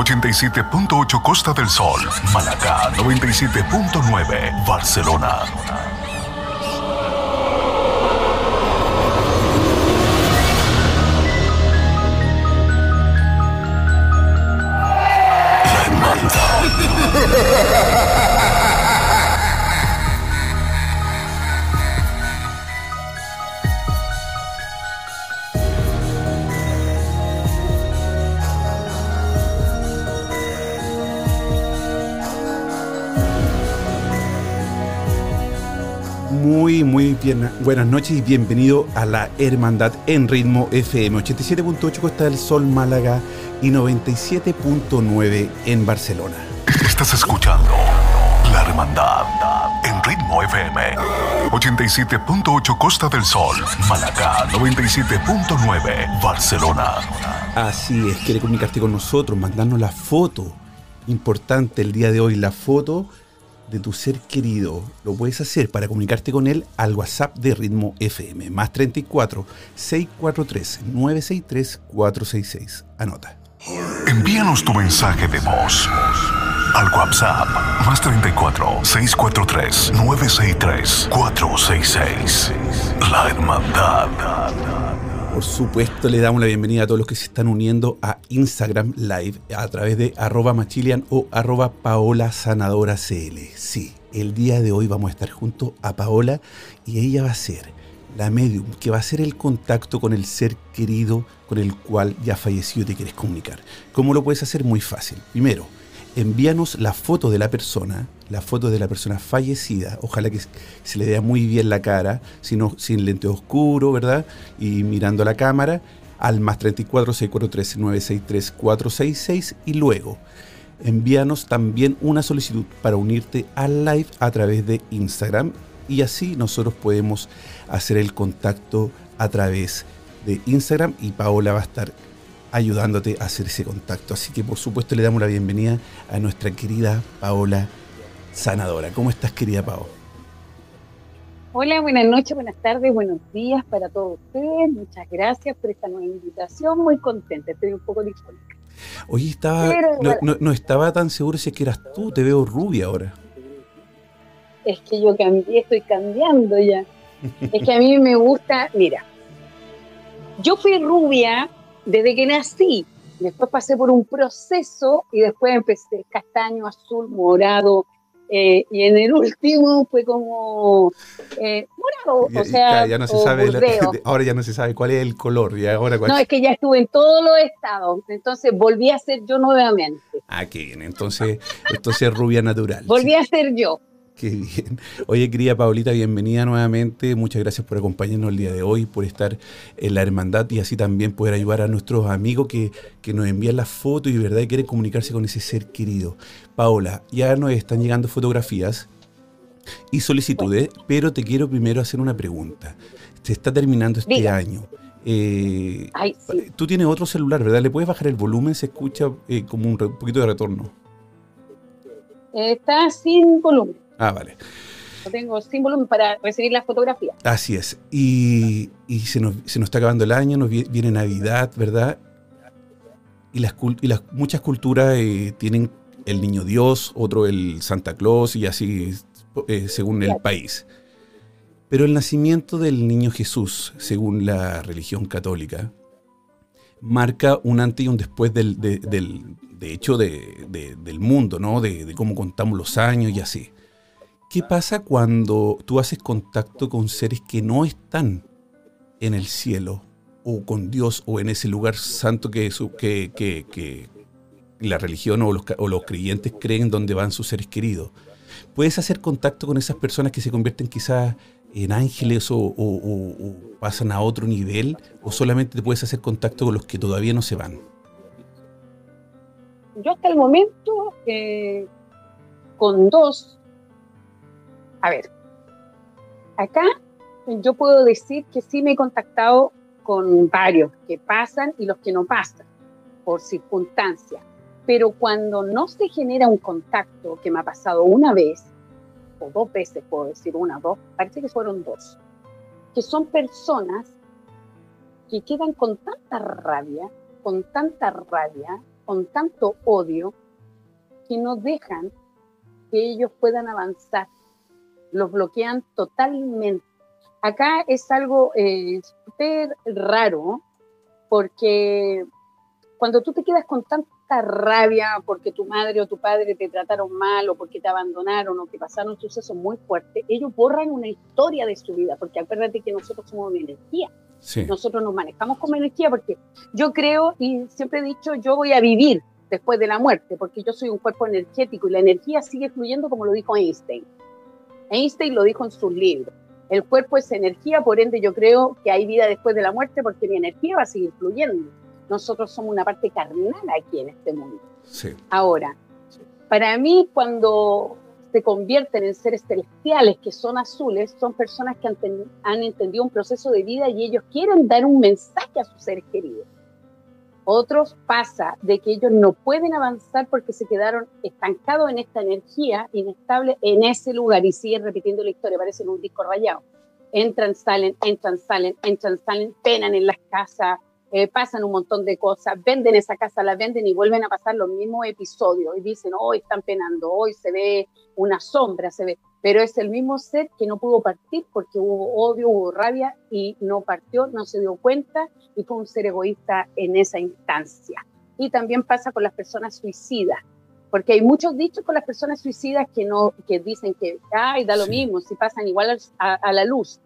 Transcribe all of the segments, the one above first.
87.8 Costa del Sol, Malacá 97.9 Barcelona. Muy, bien, buenas noches y bienvenido a la Hermandad en Ritmo FM 87.8 Costa del Sol, Málaga y 97.9 en Barcelona. Estás escuchando La Hermandad en Ritmo FM 87.8 Costa del Sol, Malacá 97.9 Barcelona. Así es, quiere comunicarte con nosotros, mandarnos la foto. Importante el día de hoy, la foto de tu ser querido. Lo puedes hacer para comunicarte con él al WhatsApp de Ritmo FM, más 34 643 963 466. Anota. Envíanos tu mensaje de voz al WhatsApp más 34 643 963 466. La Hermandad. Por supuesto, le damos la bienvenida a todos los que se están uniendo a Instagram Live a través de arroba machilian o arroba paola sanadora. Sí, el día de hoy vamos a estar junto a Paola y ella va a ser la medium que va a hacer el contacto con el ser querido con el cual ya falleció te quieres comunicar. ¿Cómo lo puedes hacer? Muy fácil. Primero, envíanos la foto de la persona, la foto de la persona fallecida, ojalá que se le vea muy bien la cara, sin lente oscuro, ¿verdad? Y mirando la cámara, al más 34 643 963 466 y luego envíanos también una solicitud para unirte al live a través de Instagram y así nosotros podemos hacer el contacto a través de Instagram y Paola va a estar ayudándote a hacer ese contacto. Así que por supuesto le damos la bienvenida a nuestra querida Paola Sanadora. ¿Cómo estás querida Paola? Hola, buenas noches, buenas tardes, buenos días para todos ustedes. Muchas gracias por esta nueva invitación. Muy contenta, estoy un poco disfónica. Oye, estaba, Pero, no, bueno. no- no estaba tan seguro si es que eras tú, te veo rubia ahora. Es que yo cambié, estoy cambiando ya. Es que a mí me gusta, mira, yo fui rubia desde que nací. Después pasé por un proceso y después empecé castaño, azul, morado. eh, y en el último fue como eh, morado, Ya- o sea, ya no se sabe, la- ahora ya no se sabe cuál es el color. Y ahora cuál- No, es que ya estuve en todos los estados, entonces volví a ser yo nuevamente. Ah, qué bien. Entonces, entonces es rubia natural. Volví Sí, a ser yo. Qué bien. Oye, querida Paulita, bienvenida nuevamente. Muchas gracias por acompañarnos el día de hoy, por estar en la hermandad y así también poder ayudar a nuestros amigos que, que nos envían las fotos y de verdad quieren comunicarse con ese ser querido. Paola, ya nos están llegando fotografías y solicitudes, pero te quiero primero hacer una pregunta. Se está terminando este Diga. año. Eh, Ay, sí. Tú tienes otro celular, ¿verdad? ¿Le puedes bajar el volumen? Se escucha eh, como un re- poquito de retorno. Está sin volumen. Ah, vale. Lo tengo sin volumen para recibir la fotografía. Así es. Y, y se, nos, se nos está acabando el año, nos vie- viene Navidad, ¿verdad? Y las, y las muchas culturas eh, tienen el niño Dios, otro el Santa Claus y así eh, según el país. Pero el nacimiento del niño Jesús, según la religión católica, marca un antes y un después del, de, del- de hecho de- de- del mundo, ¿no? De cómo contamos los años y así. ¿Qué pasa cuando tú haces contacto con seres que no están en el cielo o con Dios o en ese lugar santo que, la religión o los, o los creyentes creen donde van sus seres queridos? ¿Puedes hacer contacto con esas personas que se convierten quizás en ángeles o, pasan a otro nivel o solamente te puedes hacer contacto con los que todavía no se van? Yo hasta el momento eh, con dos, a ver, acá yo puedo decir que sí me he contactado con varios que pasan y los que no pasan por circunstancias, pero cuando no se genera un contacto, que me ha pasado una vez, o dos veces, puedo decir una, dos, parece que fueron dos, que son personas que quedan con tanta rabia, con tanta rabia, con tanto odio, que no dejan que ellos puedan avanzar, los bloquean totalmente. Acá es algo eh, súper raro, porque cuando tú te quedas con tanta rabia porque tu madre o tu padre te trataron mal o porque te abandonaron o que pasaron sucesos muy fuertes, ellos borran una historia de su vida, porque acuérdate que nosotros somos una energía. Nosotros nos manejamos como energía porque yo creo y siempre he dicho, yo voy a vivir después de la muerte, porque yo soy un cuerpo energético y la energía sigue fluyendo como lo dijo Einstein. Einstein lo dijo en sus libros. El cuerpo es energía, por ende yo creo que hay vida después de la muerte porque mi energía va a seguir fluyendo nosotros somos una parte carnal aquí en este mundo. Ahora, para mí cuando se convierten en seres celestiales que son azules, son personas que han, han, entendido un proceso de vida y ellos quieren dar un mensaje a sus seres queridos. Otros pasa de que ellos no pueden avanzar porque se quedaron estancados en esta energía inestable en ese lugar y siguen repitiendo la historia, parece un disco rayado. Entran, salen, entran, salen, entran, salen, penan en las casas, eh, pasan un montón de cosas, venden esa casa, la venden y vuelven a pasar los mismos episodios y dicen, hoy están penando, hoy se ve una sombra, se ve, pero es el mismo ser que no pudo partir porque hubo odio, hubo rabia y no partió, no se dio cuenta y fue un ser egoísta en esa instancia. Y también pasa con las personas suicidas, porque hay muchos dichos con las personas suicidas que no que dicen que ay da lo mismo si pasan igual a la luz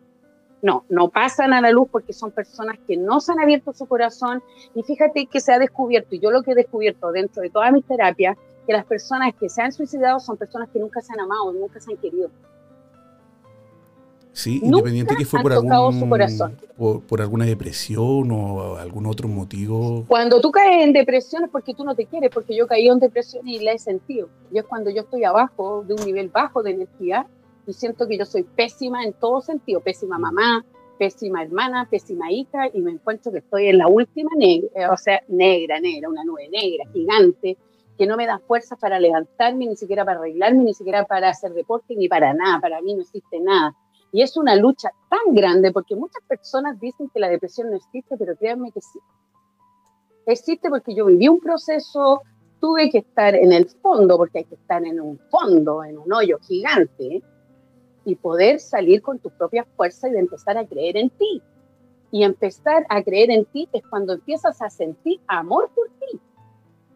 no, no pasan a la luz porque son personas que no se han abierto su corazón. Y fíjate que se ha descubierto, y yo lo que he descubierto dentro de todas mis terapias, que las personas que se han suicidado son personas que nunca se han amado, nunca se han querido. Sí, independiente que fue por, algún, por, por, alguna depresión o algún otro motivo. Cuando tú caes en depresión es porque tú no te quieres, porque yo caí en depresión y la he sentido. Y es cuando yo estoy abajo, de un nivel bajo de energía, y siento que yo soy pésima en todo sentido, pésima mamá, pésima hermana, pésima hija, y me encuentro que estoy en la última negra, o sea, negra, negra, una nube negra, gigante, que no me da fuerza para levantarme, ni siquiera para arreglarme, ni siquiera para hacer deporte, ni para nada, para mí no existe nada. Y es una lucha tan grande porque muchas personas dicen que la depresión no existe, pero créanme que sí. Existe porque yo viví un proceso, tuve que estar en el fondo, porque hay que estar en un fondo, en un hoyo gigante, y poder salir con tus propias fuerzas y empezar a creer en ti. Y empezar a creer en ti es cuando empiezas a sentir amor por ti.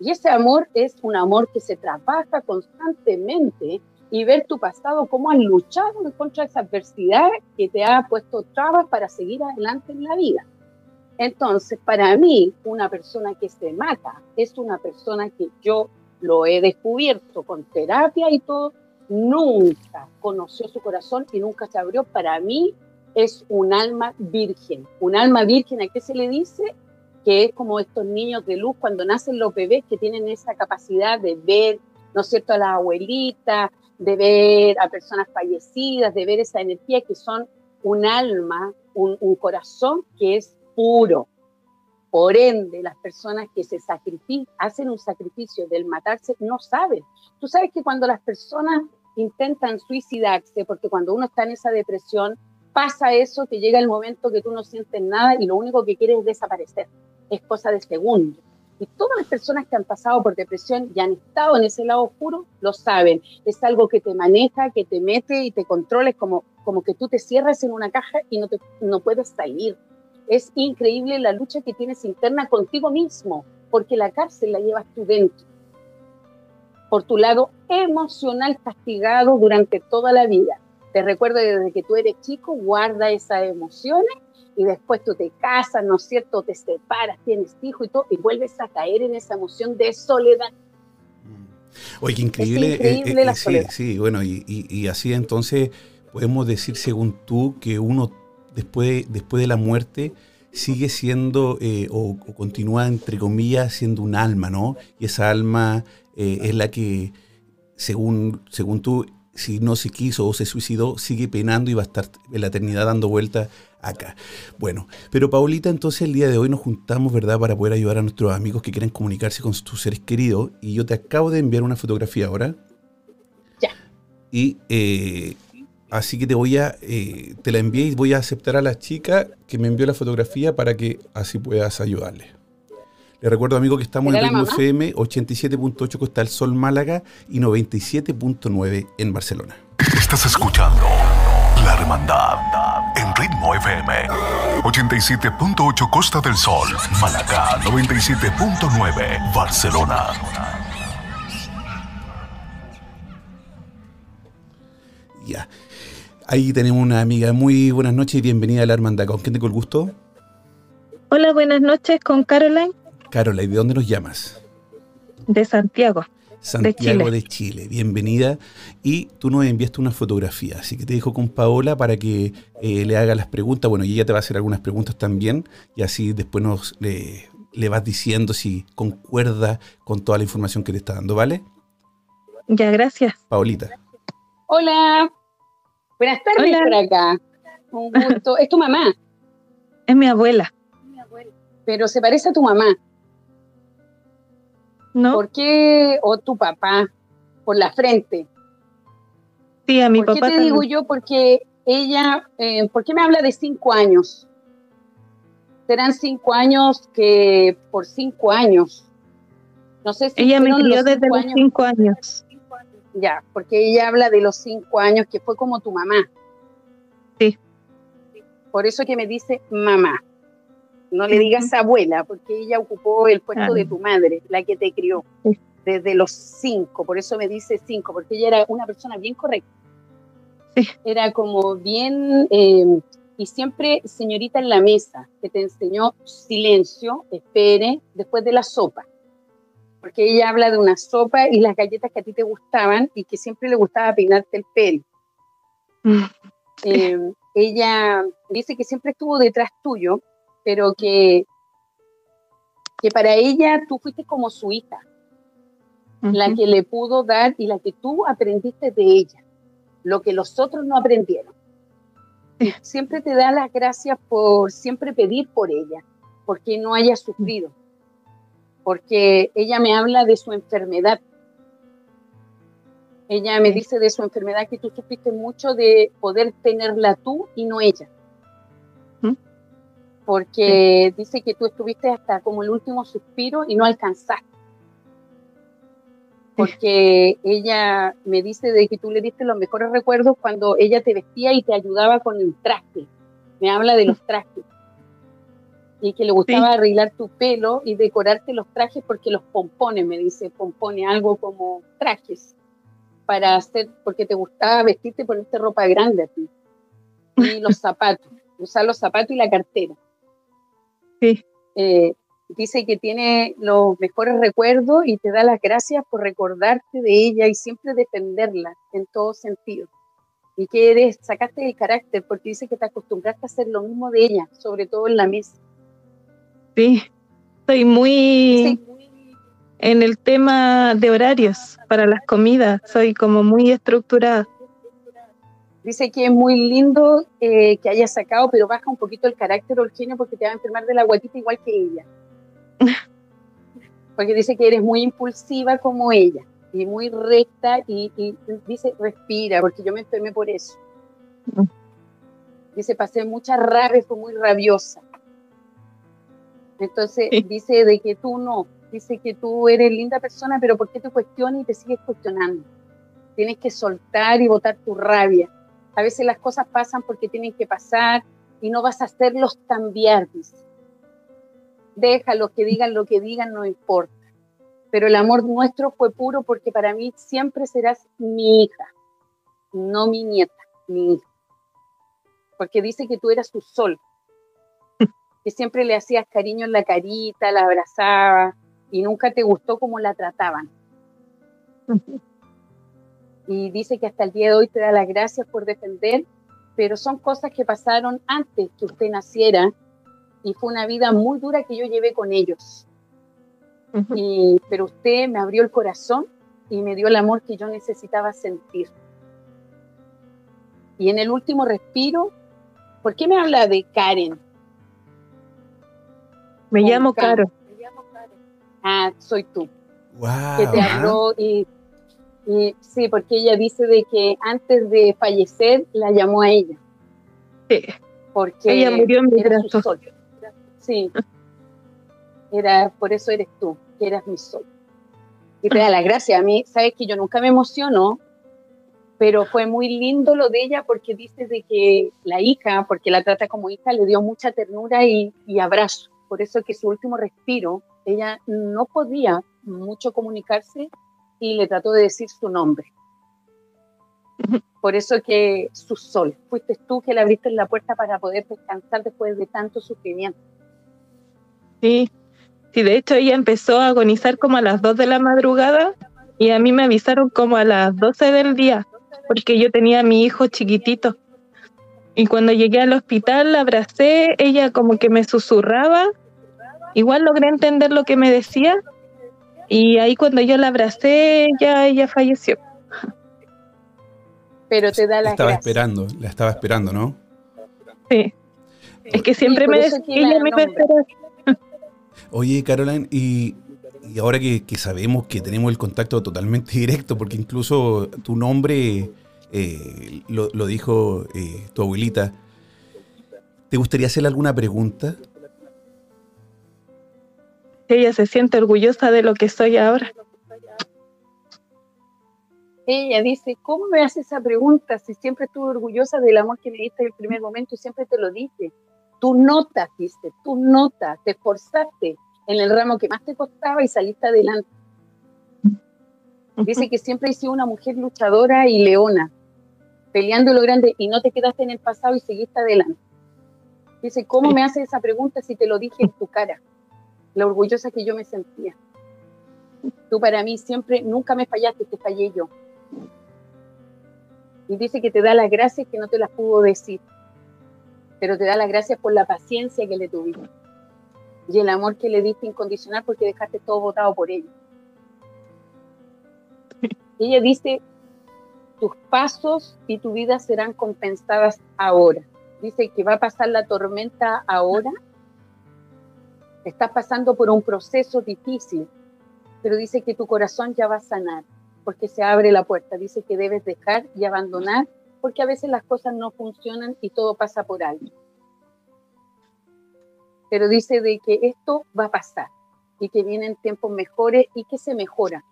Y ese amor es un amor que se trabaja constantemente y ver tu pasado, cómo has luchado contra esa adversidad que te ha puesto trabas para seguir adelante en la vida. Entonces, para mí, una persona que se mata es una persona que yo lo he descubierto con terapia y todo, nunca conoció su corazón y nunca se abrió, para mí es un alma virgen. Un alma virgen, ¿a qué se le dice? Que es como estos niños de luz cuando nacen los bebés que tienen esa capacidad de ver, ¿no es cierto?, a las abuelitas, de ver a personas fallecidas, de ver esa energía que son un alma, un, un corazón que es puro. Por ende, las personas que se sacrifican, hacen un sacrificio del matarse, no saben. Tú sabes que cuando las personas intentan suicidarse, porque cuando uno está en esa depresión, pasa eso, que llega el momento que tú no sientes nada y lo único que quieres es desaparecer. Es cosa de segundos. Y todas las personas que han pasado por depresión y han estado en ese lado oscuro lo saben. Es algo que te maneja, que te mete y te controla. Es como, como que tú te cierras en una caja y no, te, no puedes salir. Es increíble la lucha que tienes interna contigo mismo, porque la cárcel la llevas tú dentro. por tu lado emocional castigado durante toda la vida. Te recuerdo desde que tú eres chico, guarda esas emociones y después tú te casas, ¿no es cierto? Te separas, tienes hijo y todo, y vuelves a caer en esa emoción de soledad. Mm. Oye, qué increíble. Eh, eh, la sí, sí, bueno, y, así entonces podemos decir, según tú, que uno después, después de la muerte sigue siendo eh, o, continúa, entre comillas, siendo un alma, ¿no? Y esa alma es la que, según, según tú, si no se quiso o se suicidó, sigue penando y va a estar en la eternidad dando vueltas acá. Bueno, pero Paulita, entonces el día de hoy nos juntamos, ¿verdad?, para poder ayudar a nuestros amigos que quieren comunicarse con sus seres queridos. Y yo te acabo de enviar una fotografía ahora. Ya. Y eh, así que te voy a, eh, te la envié y voy a aceptar a la chica que me envió la fotografía para que así puedas ayudarle. Le recuerdo, amigo, que estamos en Ritmo FM 87.8 Costa del Sol Málaga y 97.9 en Barcelona. Estás escuchando La Hermandad en Ritmo FM 87.8 Costa del Sol Málaga 97.9 Barcelona. Ya. Ahí tenemos una amiga. Muy buenas noches y bienvenida a La Hermandad. ¿Con quién tengo el gusto? Hola, buenas noches con Caroline. Carola, ¿y de dónde nos llamas? De Santiago. Santiago de Chile. bienvenida. Y tú nos enviaste una fotografía, así que te dejo con Paola para que eh, le haga las preguntas. Bueno, y ella te va a hacer algunas preguntas también, y así después nos le, vas diciendo si concuerda con toda la información que te está dando, ¿vale? Ya, gracias. Paolita. Hola. Buenas tardes por acá. Un gusto. ¿Es tu mamá? Es mi abuela. Pero se parece a tu mamá. ¿Por qué? O tu papá, por la frente. Sí, a mi papá. ¿Por qué te digo yo? Porque ella, eh, ¿por qué me habla de cinco años? Serán cinco años que por cinco años. No sé si ella me crió desde los cinco años. Ya, porque ella habla de los cinco años que fue como tu mamá. Sí. Por eso que me dice mamá. No le digas abuela, porque ella ocupó el puesto de tu madre, la que te crió, desde los cinco. Por eso me dice cinco, porque ella era una persona bien correcta. Era como bien, em, y siempre señorita en la mesa, que te enseñó silencio, espere, después de la sopa. Porque ella habla de una sopa y las galletas que a ti te gustaban y que siempre le gustaba peinarte el pelo. Mm. Em, ella dice que siempre estuvo detrás tuyo pero que, que para ella tú fuiste como su hija, la que le pudo dar y la que tú aprendiste de ella, lo que los otros no aprendieron. siempre te da las gracias por siempre pedir por ella, porque no haya sufrido, porque ella me habla de su enfermedad. Ella me dice de su enfermedad que tú sufriste mucho de poder tenerla tú y no ella porque dice que tú estuviste hasta como el último suspiro y no alcanzaste. Porque ella me dice de que tú le diste los mejores recuerdos cuando ella te vestía y te ayudaba con el traje. Me habla de los trajes. Y que le gustaba arreglar tu pelo y decorarte los trajes porque los pompones, me dice, pompone algo como trajes para hacer, porque te gustaba vestirte, ponerte ropa grande a ti. Y los zapatos, usar los zapatos y la cartera. Sí. Eh, dice que tiene los mejores recuerdos y te da las gracias por recordarte de ella y siempre defenderla en todo sentido. Y que eres, sacaste el carácter porque dice que te acostumbraste a hacer lo mismo de ella, sobre todo en la mesa. Sí, estoy muy en el tema de horarios para las comidas, soy como muy estructurada. Dice que es muy lindo eh, que haya sacado, pero baja un poquito el carácter o el genio porque te va a enfermar de la guatita igual que ella. Porque dice que eres muy impulsiva como ella y muy recta y, dice respira, porque yo me enfermé por eso. Mm. Dice, pasé mucha rabia, fue muy rabiosa. Entonces dice de que tú no, dice que tú eres linda persona, pero ¿por qué te cuestionas y te sigues cuestionando? Tienes que soltar y botar tu rabia. A veces las cosas pasan porque tienen que pasar y no vas a hacerlos cambiar, dice. Déjalo, que digan lo que digan, no importa. pero el amor nuestro fue puro porque para mí siempre serás mi hija, no mi nieta, mi hija. Porque dice que tú eras su sol, que siempre le hacías cariño en la carita, la abrazaba y nunca te gustó cómo la trataban. Y dice que hasta el día de hoy te da las gracias por defender, pero son cosas que pasaron antes que usted naciera y fue una vida muy dura que yo llevé con ellos. y, pero usted me abrió el corazón y me dio el amor que yo necesitaba sentir. Y en el último respiro, ¿por qué me habla de Karen? Me llamo Caro. Ah, soy tú. Que te habló y, sí, porque ella dice de que antes de fallecer la llamó a ella. Sí. Porque ella murió en mi brazo. Sí. Era, por eso eres tú, que eras mi sol. Y te da la gracia. A mí, sabes que yo nunca me emociono, pero fue muy lindo lo de ella porque dice de que la hija, porque la trata como hija, le dio mucha ternura y, y abrazo. Por eso que su último respiro, ella no podía mucho comunicarse y le trató de decir su nombre. Por eso que su sol, fuiste tú que le abriste la puerta para poder descansar después de tanto sufrimiento. Sí, sí, de hecho ella empezó a agonizar como a las 2 de la madrugada y a mí me avisaron como a las 12 del día, porque yo tenía a mi hijo chiquitito. Y cuando llegué al hospital la abracé, ella como que me susurraba, igual logré entender lo que me decía, y ahí cuando yo la abracé, ya ella falleció. Pero te da la Estaba esperando, la estaba esperando, ¿no? Sí. Es que siempre me decía que ella me iba a esperar. Oye, Caroline, y, ahora que, sabemos que tenemos el contacto totalmente directo, porque incluso tu nombre eh, lo, dijo eh, tu abuelita, ¿te gustaría hacerle alguna pregunta? Ella se siente orgullosa de lo que soy ahora. Ella dice, ¿cómo me hace esa pregunta si siempre estuve orgullosa del amor que me diste en el primer momento y siempre te lo dije? Tú notas, viste, tú notas, te esforzaste en el ramo que más te costaba y saliste adelante. Dice que siempre he sido una mujer luchadora y leona, peleando lo grande y no te quedaste en el pasado y seguiste adelante. Dice, ¿cómo me hace esa pregunta si te lo dije en tu cara? La orgullosa que yo me sentía. Tú para mí siempre, nunca me fallaste, te fallé yo. Y dice que te da las gracias que no te las pudo decir pero te da las gracias por la paciencia que le tuviste y el amor que le diste incondicional porque dejaste todo votado por ella. ella dice, tus pasos y tu vida serán compensadas ahora. Dice que va a pasar la tormenta ahora. Estás pasando por un proceso difícil, pero dice que tu corazón ya va a sanar porque se abre la puerta. Dice que debes dejar y abandonar porque a veces las cosas no funcionan y todo pasa por algo. Pero dice de que esto va a pasar y que vienen tiempos mejores y que se mejora.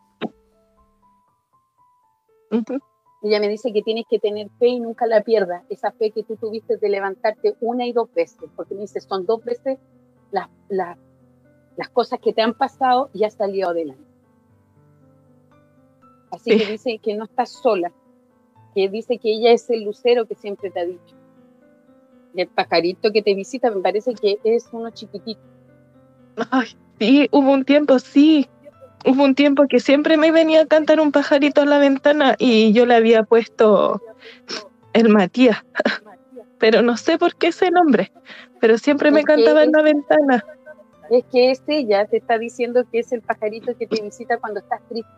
Ella me dice que tienes que tener fe y nunca la pierdas, esa fe que tú tuviste de levantarte una y dos veces, porque me dice, son dos veces las, las, las cosas que te han pasado y has salido adelante. Así que dice que no estás sola, que dice que ella es el lucero que siempre te ha dicho. Y el pajarito que te visita me parece que es uno chiquitito. Ay, sí, hubo un tiempo, sí. Hubo un tiempo que siempre me venía a cantar un pajarito a la ventana y yo le había puesto el Matías. Pero no sé por qué ese nombre, pero siempre me cantaba en la ventana. Es que es ella, te está diciendo que es el pajarito que te visita cuando estás triste.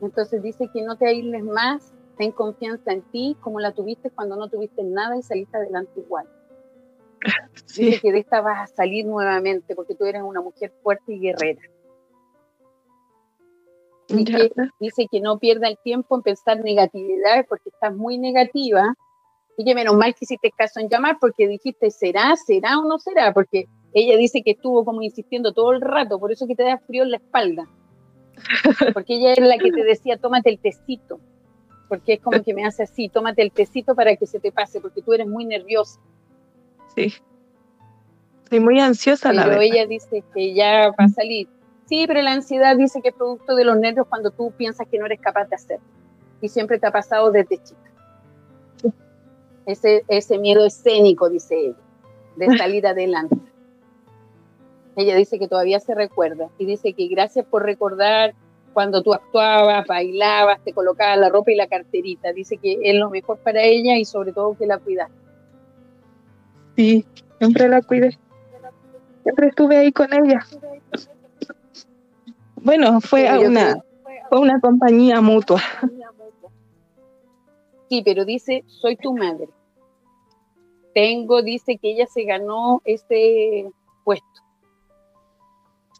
Entonces dice que no te aísles más, ten confianza en ti como la tuviste cuando no tuviste nada y saliste adelante igual. Dice que de esta vas a salir nuevamente porque tú eres una mujer fuerte y guerrera. Y que, dice que no pierda el tiempo en pensar negatividad porque estás muy negativa y que menos mal que hiciste caso en llamar porque dijiste será, será o no será, porque ella dice que estuvo como insistiendo todo el rato, por eso que te da frío en la espalda. Porque ella es la que te decía, tómate el tecito. Porque es como que me hace así, tómate el tecito para que se te pase, porque tú eres muy nerviosa. Sí. Soy muy ansiosa, la pero verdad. ella dice que ya va a salir. Sí, pero la ansiedad dice que es producto de los nervios cuando tú piensas que no eres capaz de hacerlo. Y siempre te ha pasado desde chica. Ese, ese miedo escénico, dice ella, de salir adelante. Ella dice que todavía se recuerda y dice que gracias por recordar cuando tú actuabas, bailabas, te colocabas la ropa y la carterita. Dice que es lo mejor para ella y sobre todo que la cuidas. Sí, siempre la cuidé. Siempre estuve ahí con ella. Bueno, fue a una, fue una compañía mutua. Sí, pero dice, soy tu madre. Tengo, dice que ella se ganó ese puesto.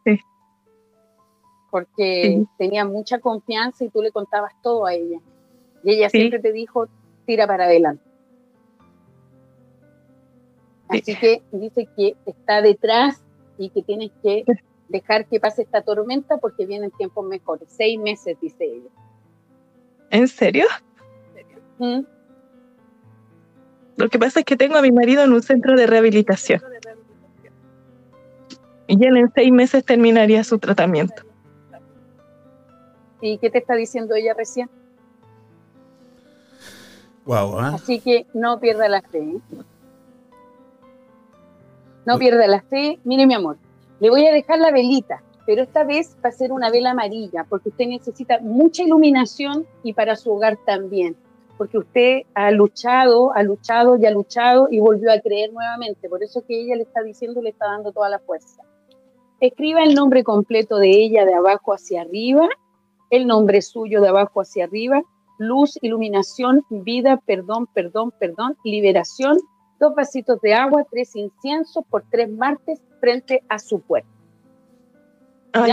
Sí. Porque Sí. tenía mucha confianza y tú le contabas todo a ella. Y ella Sí. siempre te dijo, tira para adelante. Sí. Así que dice que está detrás y que tienes que dejar que pase esta tormenta porque vienen tiempos mejores. Seis meses, dice ella. ¿En serio? ¿Mm? Lo que pasa es que tengo a mi marido en un centro de rehabilitación. Y él en seis meses terminaría su tratamiento. ¿Y qué te está diciendo ella recién? Wow, ¿ah? Así que no pierda la fe. ¿eh? No pierda la fe. Mire, mi amor, le voy a dejar la velita, pero esta vez va a ser una vela amarilla, porque usted necesita mucha iluminación y para su hogar también, porque usted ha luchado, ha luchado y ha luchado y volvió a creer nuevamente. Por eso que ella le está diciendo, le está dando toda la fuerza. Escriba el nombre completo de ella de abajo hacia arriba, el nombre suyo de abajo hacia arriba, luz, iluminación, vida, perdón, perdón, perdón, liberación, dos vasitos de agua, tres inciensos por tres martes frente a su puerta. Ah,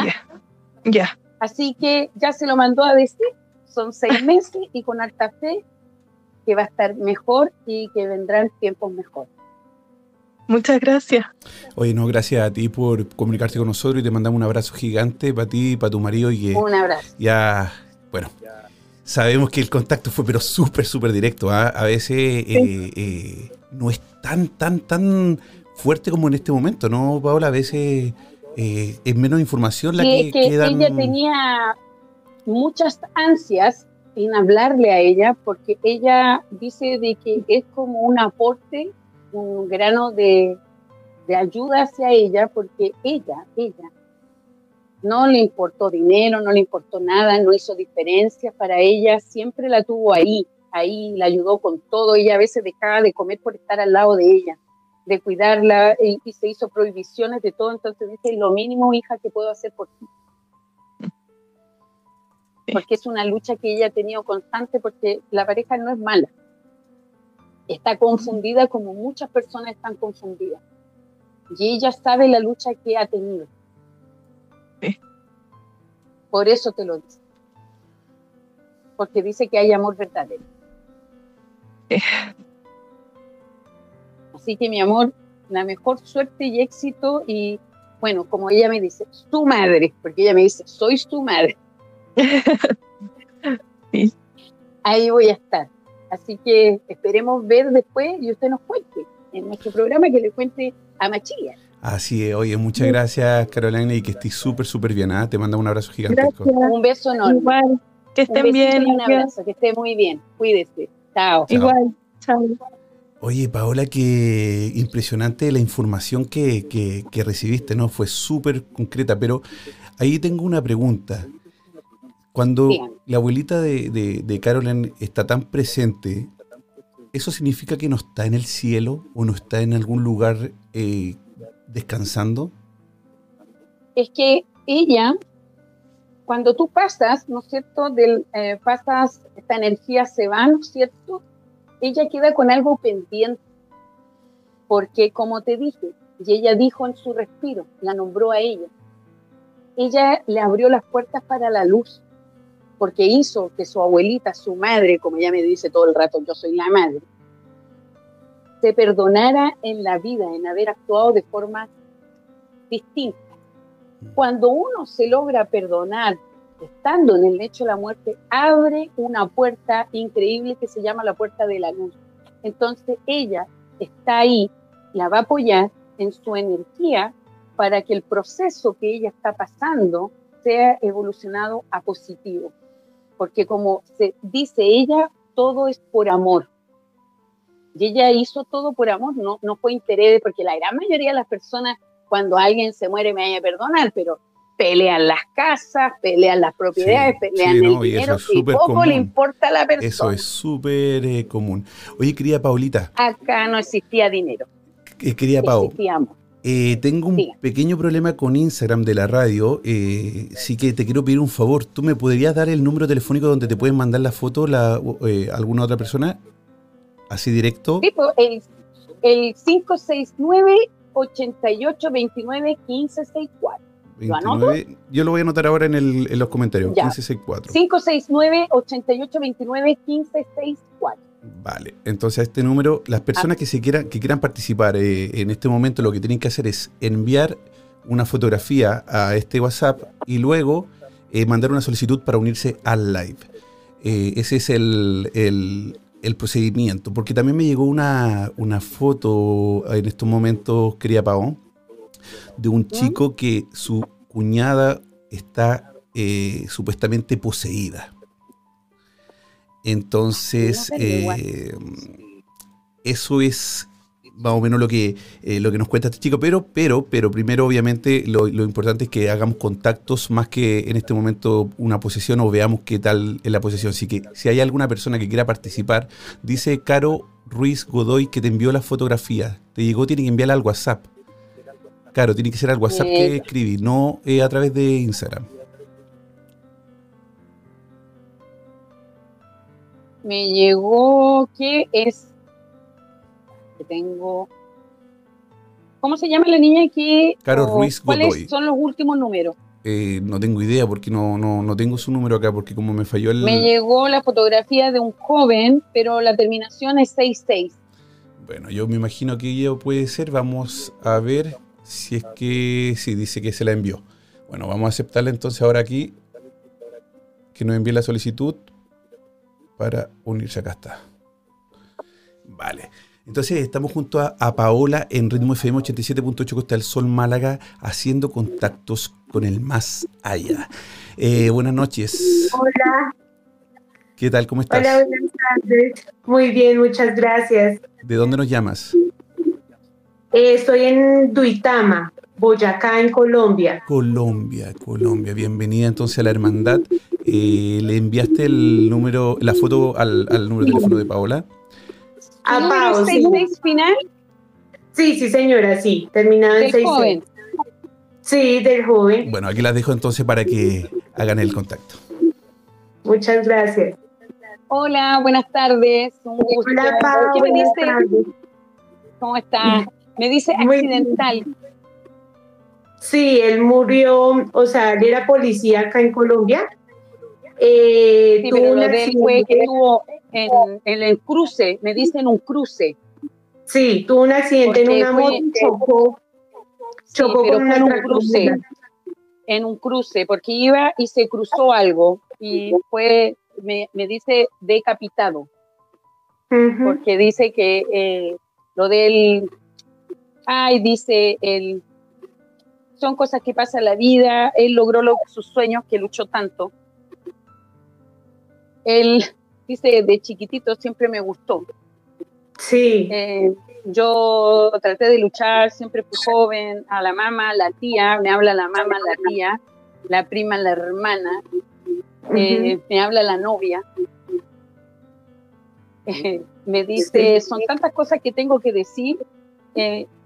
¿Ya? Así que ya se lo mandó a decir, son seis meses y con alta fe que va a estar mejor y que vendrán tiempos mejores. Muchas gracias. Oye, no, gracias a ti por comunicarte con nosotros y te mandamos un abrazo gigante para ti y para tu marido y que Un abrazo. ya, bueno, sabemos que el contacto fue pero súper, súper directo. ¿ah? A veces eh, eh, no es tan, tan, tan fuerte como en este momento, ¿no, Paola? A veces eh, es menos información la que, es que quedan... ella tenía muchas ansias en hablarle a ella porque ella dice de que es como un aporte, un grano de, ayuda hacia ella porque ella, ella, no le importó dinero, no le importó nada, no hizo diferencia. Para ella, siempre la tuvo ahí, ahí la ayudó con todo, ella a veces dejaba de comer por estar al lado de ella, de cuidarla y, y se hizo prohibiciones de todo, entonces dice, lo mínimo hija que puedo hacer por ti porque es una lucha que ella ha tenido constante porque la pareja no es mala. Está confundida como muchas personas están confundidas. Y ella sabe la lucha que ha tenido. Sí. Por eso te lo dice. Porque dice que hay amor verdadero. Sí. Así que mi amor, la mejor suerte y éxito y bueno, como ella me dice, su madre, porque ella me dice, soy su madre. Sí. Ahí voy a estar. Así que esperemos ver después y usted nos cuente en nuestro programa que le cuente a Machilla. Así es, oye, muchas gracias Carolina y que estés súper, súper bien. ¿ah? Te manda un abrazo gigantesco. Gracias. Un beso enorme. Igual. Que estén bien. y un abrazo, que esté muy bien. Cuídese. Chao. Chao. Igual. Chao. Oye, Paola, qué impresionante la información que, que- que recibiste, ¿no? Fue súper concreta, pero ahí tengo una pregunta. Cuando la abuelita de, de, de Carolyn está tan presente, ¿eso significa que no está en el cielo o no está en algún lugar eh, descansando? Es que ella, cuando tú pasas, ¿no es cierto? Del, eh, pasas, esta energía se va, ¿no es cierto? Ella queda con algo pendiente. Porque, como te dije, y ella dijo en su respiro, la nombró a ella, ella le abrió las puertas para la luz, porque hizo que su abuelita, su madre, como ella me dice todo el rato, yo soy la madre, se perdonara en la vida, en haber actuado de forma distinta. Cuando uno se logra perdonar estando en el lecho de la muerte, abre una puerta increíble que se llama la puerta de la luz. Entonces ella está ahí, la va a apoyar en su energía para que el proceso que ella está pasando sea evolucionado a positivo. Porque como se dice ella, todo es por amor. Y ella hizo todo por amor, no, no fue interés, porque la gran mayoría de las personas, cuando alguien se muere, me vaya a perdonar, pero pelean las casas, pelean las propiedades, pelean el dinero, y poco le importa a la persona. Eso es súper eh, común. Oye, querida Paulita. Acá no existía dinero. Eh, querida Pau. Eh, tengo un pequeño problema con Instagram de la radio, eh, sí que te quiero pedir un favor. ¿Tú me podrías dar el número telefónico donde te pueden mandar la foto la, eh, alguna otra persona? Así directo. Sí, pues, el, el 569-8829-1564. Yo lo voy a anotar ahora en, el, en los comentarios. 1564. 569-8829-1564. Vale, entonces a este número, las personas que, se quieran, que quieran participar eh, en este momento, lo que tienen que hacer es enviar una fotografía a este WhatsApp y luego eh, mandar una solicitud para unirse al live. Eh, ese es el, el, procedimiento, porque también me llegó una, una foto en estos momentos, quería Pao, de un chico que su cuñada está supuestamente poseída. Entonces, eh, eso es más o menos lo que, eh, lo que nos cuenta este chico, pero, pero, pero primero obviamente lo, importante es que hagamos contactos más que en este momento una posesión o veamos qué tal es la posesión. Así que si hay alguna persona que quiera participar, dice Caro Ruiz Godoy que te envió la fotografía. Te llegó, tiene que enviarla al WhatsApp. Claro, tiene que ser al WhatsApp que escribí, no eh, a través de Instagram. Me llegó que es que tengo ¿Cómo se llama la niña aquí? Caro Ruiz ¿Cuáles son los últimos números? Eh, no tengo idea porque no, no, no, tengo su número acá porque como me falló el... Me llegó la fotografía de un joven, pero la terminación es 66. Bueno, yo me imagino que ella puede ser. Vamos a ver si es que... Sí, dice que se la envió. Bueno, vamos a aceptarla entonces ahora aquí. Que nos envíe la solicitud para unirse. Acá está. Vale. Entonces estamos junto a, Paola en Ritmo FM 87.8 Costa del Sol Málaga haciendo contactos con el más allá. Eh, buenas noches. Hola. ¿Qué tal? ¿Cómo estás? Hola, buenas tardes. Muy bien, muchas gracias. ¿De dónde nos llamas? Eh, estoy en Duitama, Boyacá, en Colombia. Colombia, Colombia. Bienvenida entonces a la hermandad. Eh, ¿Le enviaste el número, la foto al, número de teléfono de Paola? ¿A Paola? ¿66 final? Sí, sí, señora, sí. Terminado en 6 joven. Sí, del joven. Bueno, aquí las dejo entonces para que hagan el contacto. Muchas gracias. Hola, buenas tardes. Hola, Paola. ¿Qué me dice? ¿Cómo está? Me dice accidental. Sí, él murió, o sea, él era policía acá en Colombia eh, sí, pero lo de él fue que tuvo en, el cruce, me dicen un cruce. Sí, tuvo un accidente en una moto, chocó, chocó con en un cruce, en un cruce, porque iba y se cruzó algo y fue, me, me dice decapitado, porque dice que eh, lo del, ay, dice el, son cosas que pasan en la vida, él logró sus sueños que luchó tanto él dice, de chiquitito siempre me gustó. Sí. Eh, yo traté de luchar, siempre fui joven, a la mamá, la tía, me habla la mamá, la tía, la prima, la hermana, eh, me habla la novia. Eh, me dice, son tantas cosas que tengo que decir.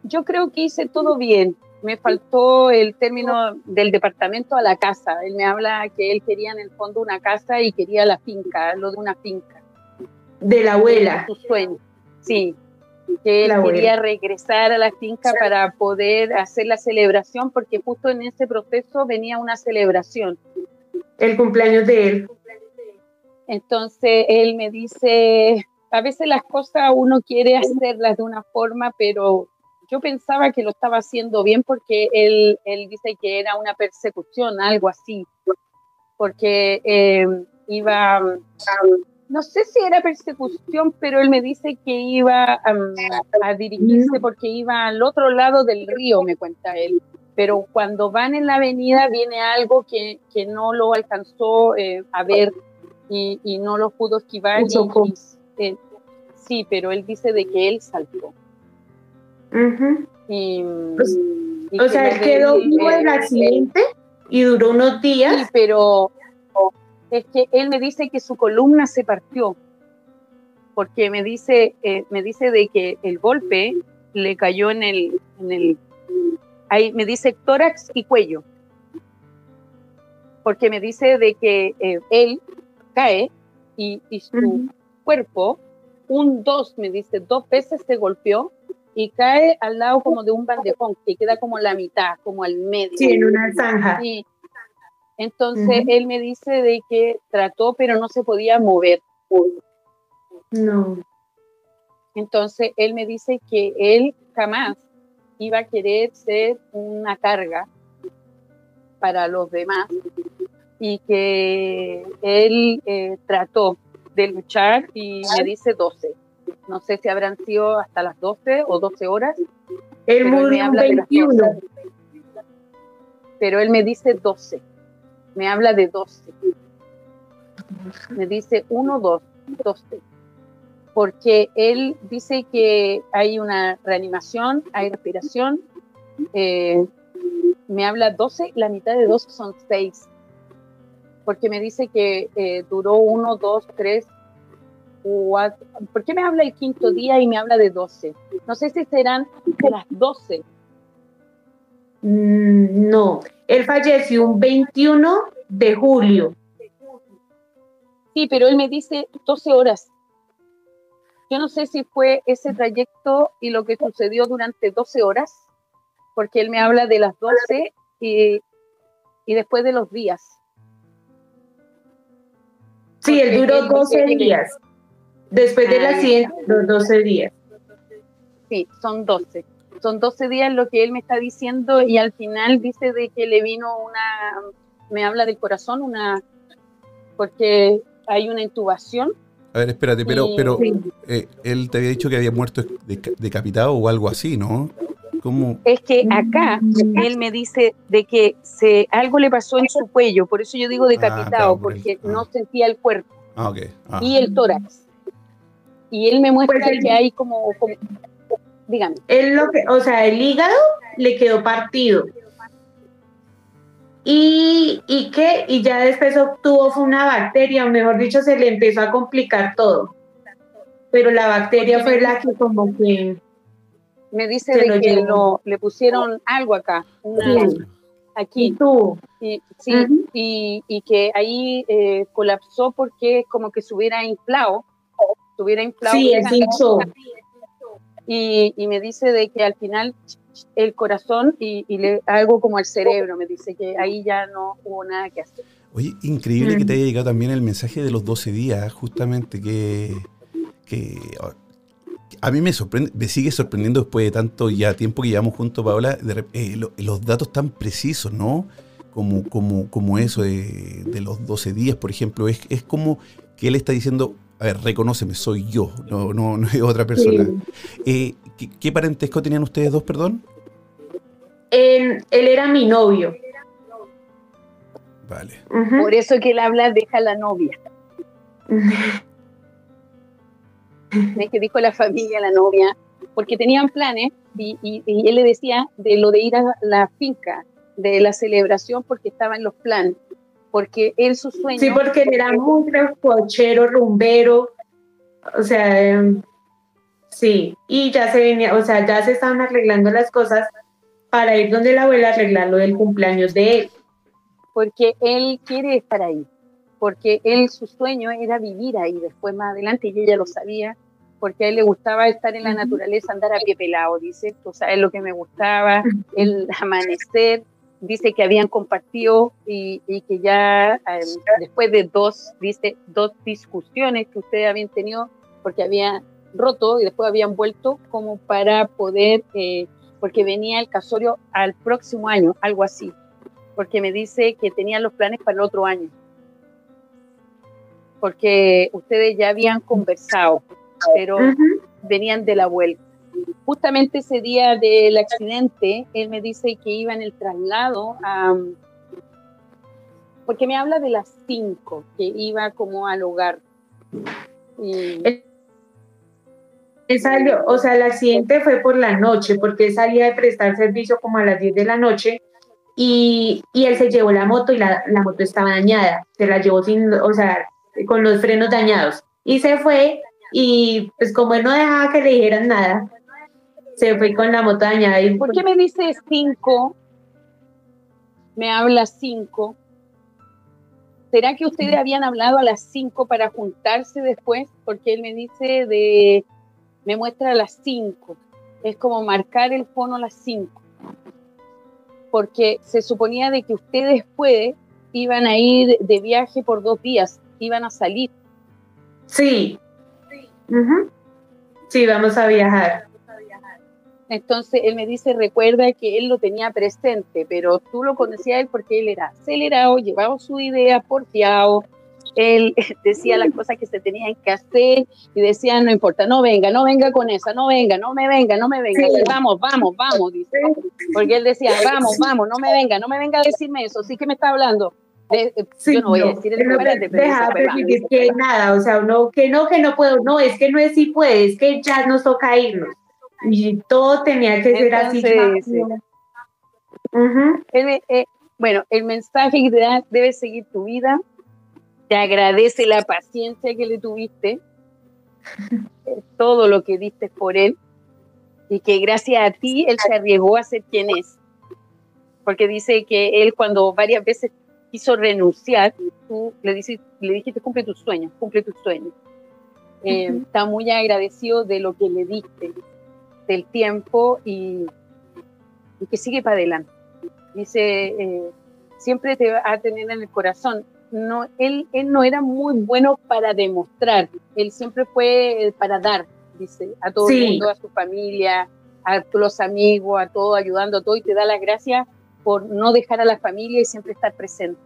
yo creo que hice todo bien me faltó el término del departamento a la casa. Él me habla que él quería en el fondo una casa y quería la finca, lo de una finca. De la abuela. Su sueño, sí. Que él quería regresar a la finca para poder hacer la celebración, porque justo en ese proceso venía una celebración. El cumpleaños de él. Entonces él me dice, a veces las cosas uno quiere hacerlas de una forma, pero yo pensaba que lo estaba haciendo bien porque él, él dice que era una persecución, algo así, porque eh, iba, no sé si era persecución, pero él me dice que iba a dirigirse porque iba al otro lado del río, me cuenta él. Pero cuando van en la avenida viene algo que, que no lo alcanzó eh, a ver y, y, no lo pudo esquivar. Y, sí, pero él dice de que él saltó. Y, pues, o sea, él quedó vivo en el accidente y duró unos días. Sí, pero es que él me dice que su columna se partió, porque me dice, eh, me dice de que el golpe le cayó en el, en el, ahí me dice tórax y cuello, porque me dice de que eh, él cae y, su cuerpo, un dos, me dice, dos veces se golpeó y cae al lado como de un bandejón, que queda como la mitad, como al medio. Sí, en una zanja. Y, entonces él me dice de que trató, pero no se podía mover. No. Entonces él me dice que él jamás iba a querer ser una carga para los demás y que él eh, trató de luchar y me dice 12. No sé si habrán sido hasta las 12 o 12 horas. Él murió 21. Pero él me dice 12 me habla de 12. Me dice 1, 2, 12. Porque él dice que hay una reanimación, hay respiración. Eh, me habla 12, la mitad de 12 son 6. Porque me dice que eh, duró 1, 2, 3, 4. ¿Por qué me habla el quinto día y me habla de 12? No sé si serán las 12 Mm, no, él falleció un 21 de julio. Sí, pero él me dice 12 horas. Yo no sé si fue ese trayecto y lo que sucedió durante 12 horas, porque él me habla de las 12 y, después de los días. Sí, él duró 12 días. Después del accidente, los 12 días. Sí, son 12 son 12 días lo que él me está diciendo y al final dice de que le vino una, me habla del corazón, una, porque hay una intubación. A ver, espérate, pero, pero eh, él te había dicho que había muerto decapitado o algo así, ¿no? ¿Cómo? Es que acá él me dice de que se, algo le pasó en su cuello, por eso yo digo decapitado, ah, porque no ah. sentía el cuerpo ah, okay. y el tórax. Y él me muestra pues que hay como, como dígame. Él lo que, o sea, el hígado le quedó partido. Y, y que, y ya después obtuvo fue una bacteria, o mejor dicho, se le empezó a complicar todo. Pero la bacteria fue la que como que me dice de que lo, le pusieron algo acá, aquí. ¿Y tú? Y, sí, y, y, que ahí eh, colapsó porque como que se hubiera inflado, se hubiera inflado. Sí, es hinchó y, me dice de que al final el corazón y, le, algo como el cerebro, me dice que ahí ya no hubo nada que hacer. Oye, increíble que te haya llegado también el mensaje de los 12 días, justamente que, a mí me sorprende, me sigue sorprendiendo después de tanto ya tiempo que llevamos juntos, Paola, eh, los datos tan precisos, ¿no? Como, como, como eso de, de, los 12 días, por ejemplo, es, es como que él está diciendo, a ver, reconóceme, soy yo, no, no, no es otra persona. Eh, ¿qué, parentesco tenían ustedes dos, perdón? Él, era mi novio. Vale. Por eso que él habla, deja la novia. es que dijo la familia, la novia, porque tenían planes y, y, él le decía de lo de ir a la finca, de la celebración, porque estaba en los planes porque él su sueño... Sí, porque él era muy cochero, rumbero, o sea, em, sí, y ya se venía, o sea, ya se estaban arreglando las cosas para ir donde la abuela arreglar lo del cumpleaños de él. Porque él quiere estar ahí, porque él su sueño era vivir ahí después más adelante y ella lo sabía, porque a él le gustaba estar en la naturaleza, andar a pie pelado, dice, o sea, es lo que me gustaba, el amanecer, dice que habían compartido y, que ya em, después de dos, dice, dos discusiones que ustedes habían tenido, porque habían roto y después habían vuelto como para poder, eh, porque venía el casorio al próximo año, algo así, porque me dice que tenían los planes para el otro año. porque ustedes ya habían conversado, pero venían de la vuelta. Justamente ese día del accidente, él me dice que iba en el traslado a... Porque me habla de las 5, que iba como al hogar. Y... salió, o sea, el accidente fue por la noche, porque salía de prestar servicio como a las 10 de la noche y, y él se llevó la moto y la, la, moto estaba dañada, se la llevó sin, o sea, con los frenos dañados y se fue y pues como él no dejaba que le dijeran nada, se fue con la moto dañada. Y, ¿Por qué me dice cinco? Me habla cinco. ¿Será que ustedes habían hablado a las cinco para juntarse después? Porque él me dice de, me muestra a las cinco. Es como marcar el fono a las cinco. Porque se suponía de que ustedes después iban a ir de viaje por dos días, iban a salir. Sí. Sí, vamos a viajar. Entonces él me dice, recuerda que él lo tenía presente, pero tú lo conocías él porque él era acelerado, llevaba su idea porfiado, él decía las cosas que se tenían que hacer y decía, no importa, no venga, no venga con esa, no venga, no me venga, no me venga, vamos, vamos, vamos, dice. Porque él decía, vamos, vamos, no me venga, no me venga a decirme eso, sí que me está hablando. Eh, yo no voy a decir el pero deja permitir que nada, o sea, uno que no, que no puedo, no, es que no es si puede, es que ya nos toca irnos y todo tenía que ser así. Eh, bueno, el mensaje que te da, debes seguir tu vida, te agradece la paciencia que le tuviste, eh, todo lo que diste por él, y que gracias a ti él se arriesgó a ser quien es. Porque dice que él cuando varias veces quiso renunciar, tú le, dices, le dijiste, cumple tus sueños, cumple tus sueños. Eh, está muy agradecido de lo que le diste, del tiempo y, que sigue para adelante. Dice, eh, siempre te va a tener en el corazón. No, él, él no era muy bueno para demostrar, él siempre fue para dar, dice, a todo el mundo, a su familia, a los amigos, a todo, ayudando a todo, y te da las gracias por no dejar a la familia y siempre estar presente.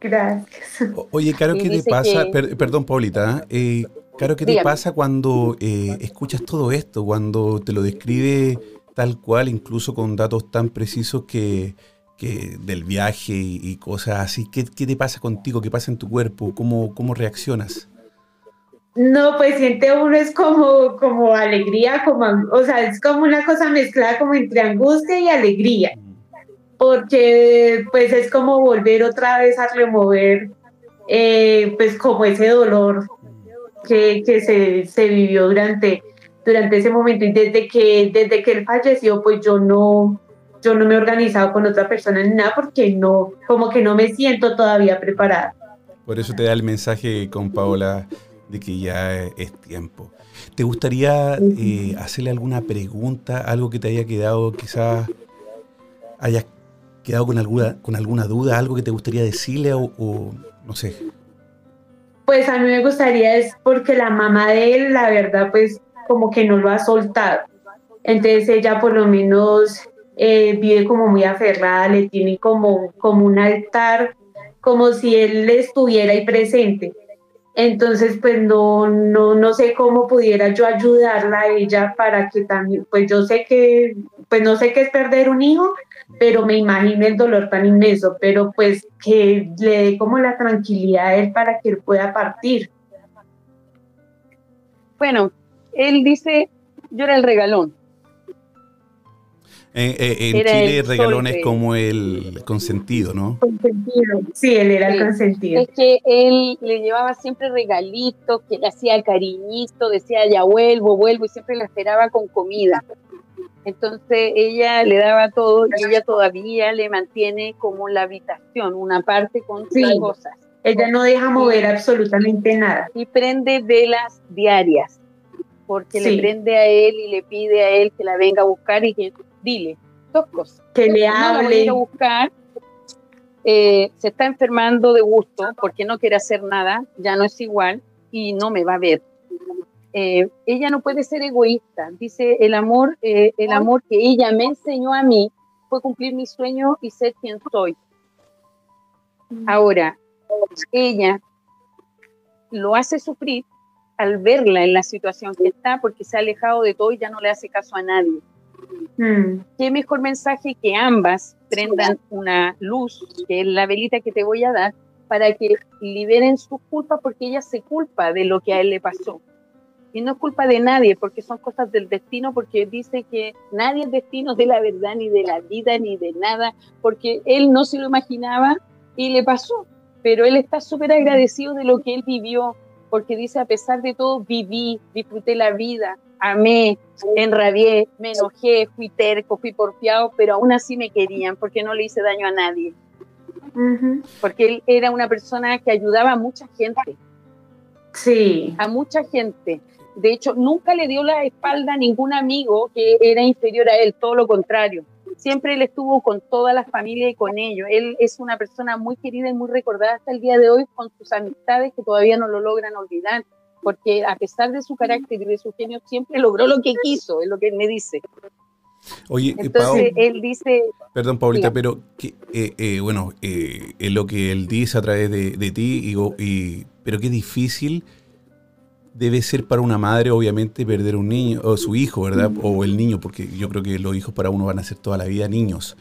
Gracias. oye, Caro, ¿qué te pasa? perdón, Paulita, ¿eh? Claro, ¿qué te pasa cuando eh, escuchas todo esto, cuando te lo describe tal cual, incluso con datos tan precisos que, del viaje y, cosas así? ¿Qué, te pasa contigo? ¿Qué pasa en tu cuerpo? ¿Cómo, cómo reaccionas? No, pues siente uno es como, como alegría, como, o sea, es como una cosa mezclada como entre angustia y alegría, porque pues es como volver otra vez a remover eh, pues como ese dolor que, se, se, vivió durante, durante ese momento y desde que, desde que él falleció, pues yo no, yo no me he organizado con otra persona ni nada porque no, como que no me siento todavía preparada. Por eso te da el mensaje con Paola de que ya es tiempo. ¿Te gustaría eh, hacerle alguna pregunta, algo que te haya quedado, quizás hayas quedado con alguna, con alguna duda, algo que te gustaría decirle o no sé? Pues a mí me gustaría es porque la mamá de él, la verdad, pues como que no lo ha soltado. Entonces ella por lo menos eh, vive como muy aferrada, le tiene como, como un altar, como si él estuviera ahí presente. Entonces, pues no, no, no sé cómo pudiera yo ayudarla a ella para que también, pues yo sé que, pues no sé qué es perder un hijo, pero me imagino el dolor tan inmenso, pero pues que le dé como la tranquilidad a él para que él pueda partir. Bueno, él dice, yo era el regalón. en Chile el regalón es como el consentido, ¿no? Consentido, sí, él era el consentido. Es que él le llevaba siempre regalitos, que le hacía cariñito, decía ya vuelvo, vuelvo, y siempre la esperaba con comida. Entonces ella le daba todo y ella todavía le mantiene como la habitación, una parte con sus cosas. Ella no deja mover absolutamente nada. Y prende velas diarias, porque le prende a él y le pide a él que la venga a buscar y que dile dos cosas. Que le hable. No a buscar. Eh, se está enfermando de gusto porque no quiere hacer nada, ya no es igual y no me va a ver. Eh, ella no puede ser egoísta. Dice, el amor, eh, el amor que ella me enseñó a mí fue cumplir mi sueño y ser quien soy. Ahora, ella lo hace sufrir al verla en la situación que está porque se ha alejado de todo y ya no le hace caso a nadie. Mm. Qué mejor mensaje que ambas prendan una luz, que es la velita que te voy a dar, para que liberen sus culpas porque ella se culpa de lo que a él le pasó. Y no es culpa de nadie porque son cosas del destino, porque dice que nadie es destino de la verdad, ni de la vida, ni de nada, porque él no se lo imaginaba y le pasó. Pero él está súper agradecido de lo que él vivió, porque dice, a pesar de todo, viví, disfruté la vida, amé, enrabié, me enojé, fui terco, fui porfiado, pero aún así me querían porque no le hice daño a nadie. Porque él era una persona que ayudaba a mucha gente, Sí. a mucha gente. De hecho, nunca le dio la espalda a ningún amigo que era inferior a él, todo lo contrario. Siempre él estuvo con toda la familia y con ellos. Él es una persona muy querida y muy recordada hasta el día de hoy con sus amistades que todavía no lo logran olvidar, porque a pesar de su carácter y de su genio, siempre logró lo que quiso, es lo que él me dice. Oye, eh, Pao, Entonces, él dice, perdón, Paulita, pero que, eh, eh, bueno, eh, es lo que él dice a través de, de ti, y- pero qué difícil debe ser para una madre, obviamente, perder un niño, o su hijo, ¿verdad? O el niño, porque yo creo que los hijos para uno van a ser toda la vida niños.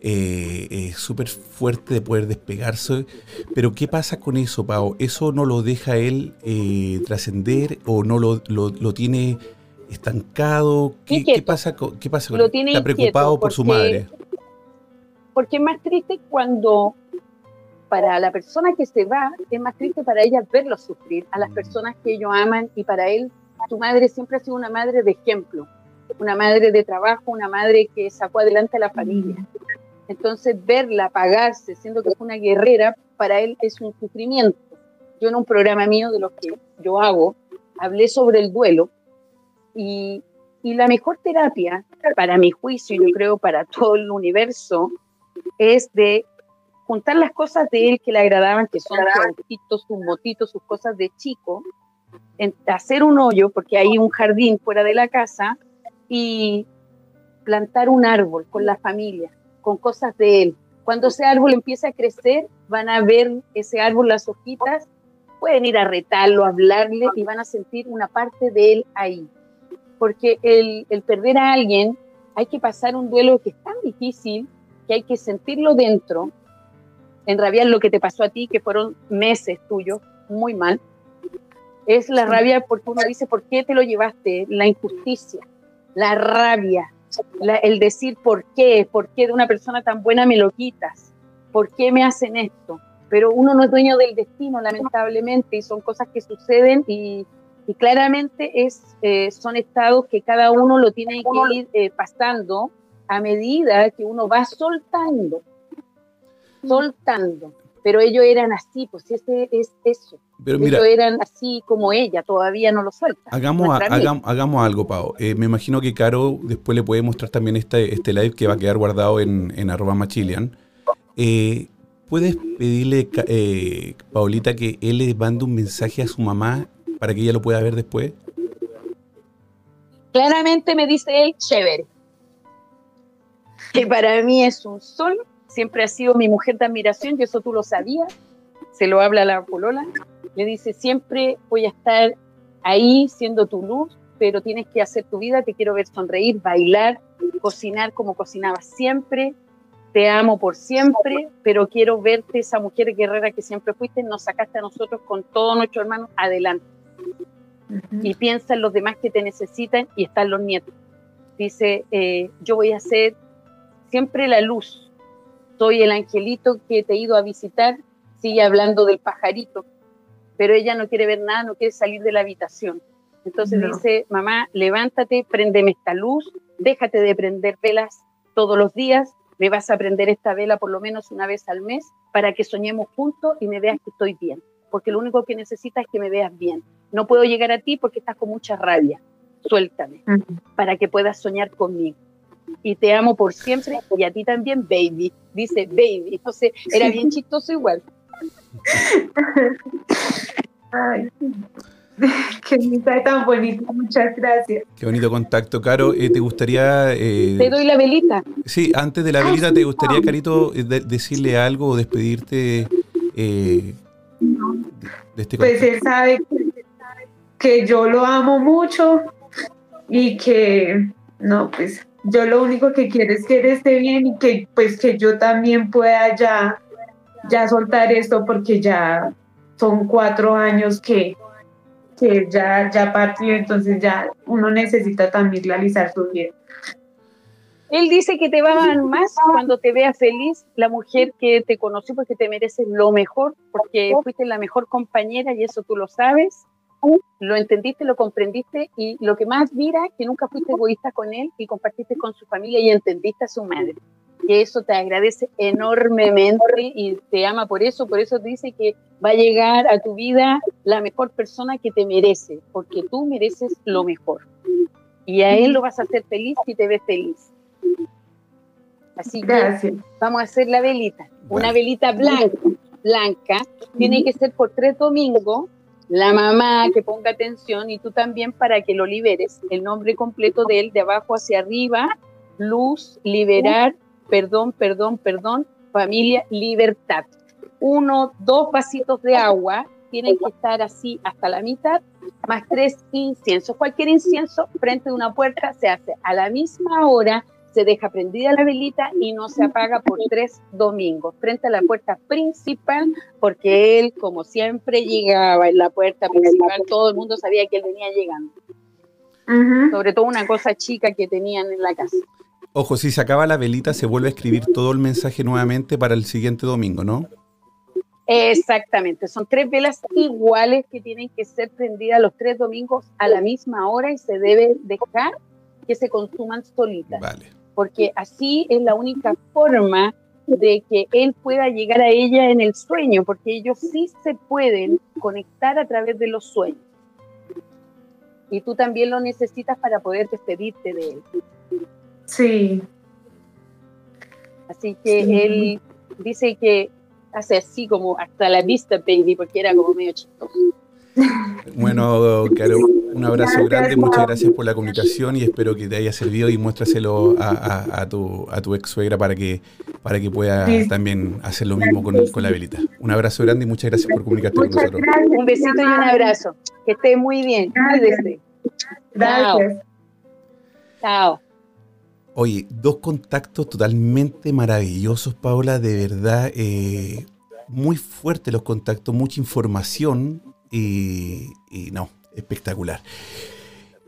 Eh, es súper fuerte de poder despegarse, pero ¿qué pasa con eso, Pau? ¿Eso no lo deja él eh, trascender o no lo, lo- lo tiene estancado? ¿Qué, Inquieto. qué pasa con, qué pasa con él? Está preocupado por su madre. porque es más triste cuando para la persona que se va, es más triste para ella verlo sufrir, a las personas que ellos aman y para él, su madre siempre ha sido una madre de ejemplo, una madre de trabajo, una madre que sacó adelante a la familia. Entonces, verla apagarse, siendo que fue una guerrera, para él es un sufrimiento. Yo en un programa mío de los que yo hago, hablé sobre el duelo y, y la mejor terapia, para mi juicio, y yo creo para todo el universo, es de juntar las cosas de él que le agradaban, que son sus autitos, sus motitos, sus cosas de chico, en- hacer un hoyo, porque hay un jardín fuera de la casa, y plantar un árbol con la familia, con cosas de él. Cuando ese árbol empiece a crecer, van a ver ese árbol, las hojitas, pueden ir a retarlo, a hablarle y van a sentir una parte de él ahí. Porque el, el perder a alguien, hay que pasar un duelo que es tan difícil que hay que sentirlo dentro, enrabiar lo que te pasó a ti, que fueron meses tuyos, muy mal. Es la rabia porque uno dice, ¿por qué te lo llevaste? La injusticia, la rabia, la- el decir, ¿por qué? ¿Por qué de una persona tan buena me lo quitas? ¿Por qué me hacen esto? Pero uno no es dueño del destino, lamentablemente, y son cosas que suceden y, y claramente es, eh, son estados que cada uno lo tiene que ir eh, pasando a medida que uno va soltando, soltando. Pero ellos eran así, pues ese es eso. Pero mira, ellos eran así como ella, todavía no lo sueltan. hagamos, hagam- algo, Pau. Eh, me imagino que Caro después le puede mostrar también este, este live que va a quedar guardado en, en arroba machilian. Eh, ¿Puedes pedirle, eh, Paulita, que él le mande un mensaje a su mamá para que ella lo pueda ver después? Claramente me dice él, chévere. Que para mí es un sol, siempre ha sido mi mujer de admiración, y eso tú lo sabías, se lo habla a la polola, le dice, siempre voy a estar ahí siendo tu luz, pero tienes que hacer tu vida, te quiero ver sonreír, bailar, cocinar como cocinabas siempre, te amo por siempre, pero quiero verte esa mujer guerrera que siempre fuiste, nos sacaste a nosotros con todos nuestros hermanos adelante y piensa en los demás que te necesitan y están los nietos. Dice, eh, yo voy a ser siempre la luz, soy el angelito que te he ido a visitar, sigue hablando del pajarito, pero ella no quiere ver nada, no quiere salir de la habitación. Entonces No. dice, mamá, levántate, préndeme esta luz, déjate de prender velas todos los días, me vas a prender esta vela por lo menos una vez al mes para que soñemos juntos y me veas que estoy bien, porque lo único que necesitas es que me veas bien. No puedo llegar a ti porque estás con mucha rabia. Suéltame para que puedas soñar conmigo. Y te amo por siempre y a ti también, baby. Dice baby. Entonces era bien chistoso igual. Ay, qué mensaje tan bonito, muchas gracias. Qué bonito contacto, Caro. Eh, ¿Te gustaría... eh, Te doy la velita. Sí, antes de la velita, ¿te gustaría, Carito, eh, de- decirle algo o despedirte eh, de este Pues contacto? él sabe que yo lo amo mucho y que, no, pues yo lo único que quiero es que él esté bien y que pues que yo también pueda ya, ya soltar esto porque ya son cuatro años que, que ya, ya partió, entonces ya uno necesita también realizar su vida. Él dice que te va a más cuando te vea feliz la mujer que te conoció porque te mereces lo mejor, porque fuiste la mejor compañera y eso tú lo sabes, lo entendiste, lo comprendiste y lo que más mira, que nunca fuiste egoísta con él y compartiste con su familia y entendiste a su madre. Que eso te agradece enormemente y te ama por eso, por eso dice que va a llegar a tu vida la mejor persona que te merece, porque tú mereces lo mejor. Y a él lo vas a hacer feliz si te ves feliz. Así que Gracias. vamos a hacer la velita. Una velita blanca, blanca. Tiene que ser por tres domingos. La mamá que ponga atención y tú también para que lo liberes. El nombre completo de él, de abajo hacia arriba. Luz, liberar, perdón, perdón, perdón. Familia, libertad. Uno, dos vasitos de agua. Tienen que estar así hasta la mitad, más tres inciensos. Cualquier incienso frente a una puerta se hace a la misma hora se deja prendida la velita y no se apaga por tres domingos, frente a la puerta principal, porque él, como siempre, llegaba en la puerta principal, todo el mundo sabía que él venía llegando, sobre todo una cosa chica que tenían en la casa. Ojo, si se acaba la velita, se vuelve a escribir todo el mensaje nuevamente para el siguiente domingo, ¿no? Exactamente, son tres velas iguales que tienen que ser prendidas los tres domingos a la misma hora y se debe dejar que se consuman solitas. Vale. Porque así es la única forma de que él pueda llegar a ella en el sueño, porque ellos sí se pueden conectar a través de los sueños. Y tú también lo necesitas para poder despedirte de él. Sí. Así que Sí. él dice que hace así como hasta la vista, baby, porque era como medio chistoso. Bueno, Caro, un abrazo Gracias, grande, muchas gracias por la comunicación y espero que te haya servido y muéstraselo a, a- a tu, a tu ex suegra para que, para que pueda Sí. también hacer lo mismo con, con la velita. Un abrazo grande y muchas gracias por comunicarte con nosotros. gracias. Un besito y un abrazo. Que esté muy bien. Gracias. Cuídese. Gracias. Chao. Oye, dos contactos totalmente maravillosos, Paola, de verdad, eh, muy fuertes los contactos, mucha información y, y no, espectacular.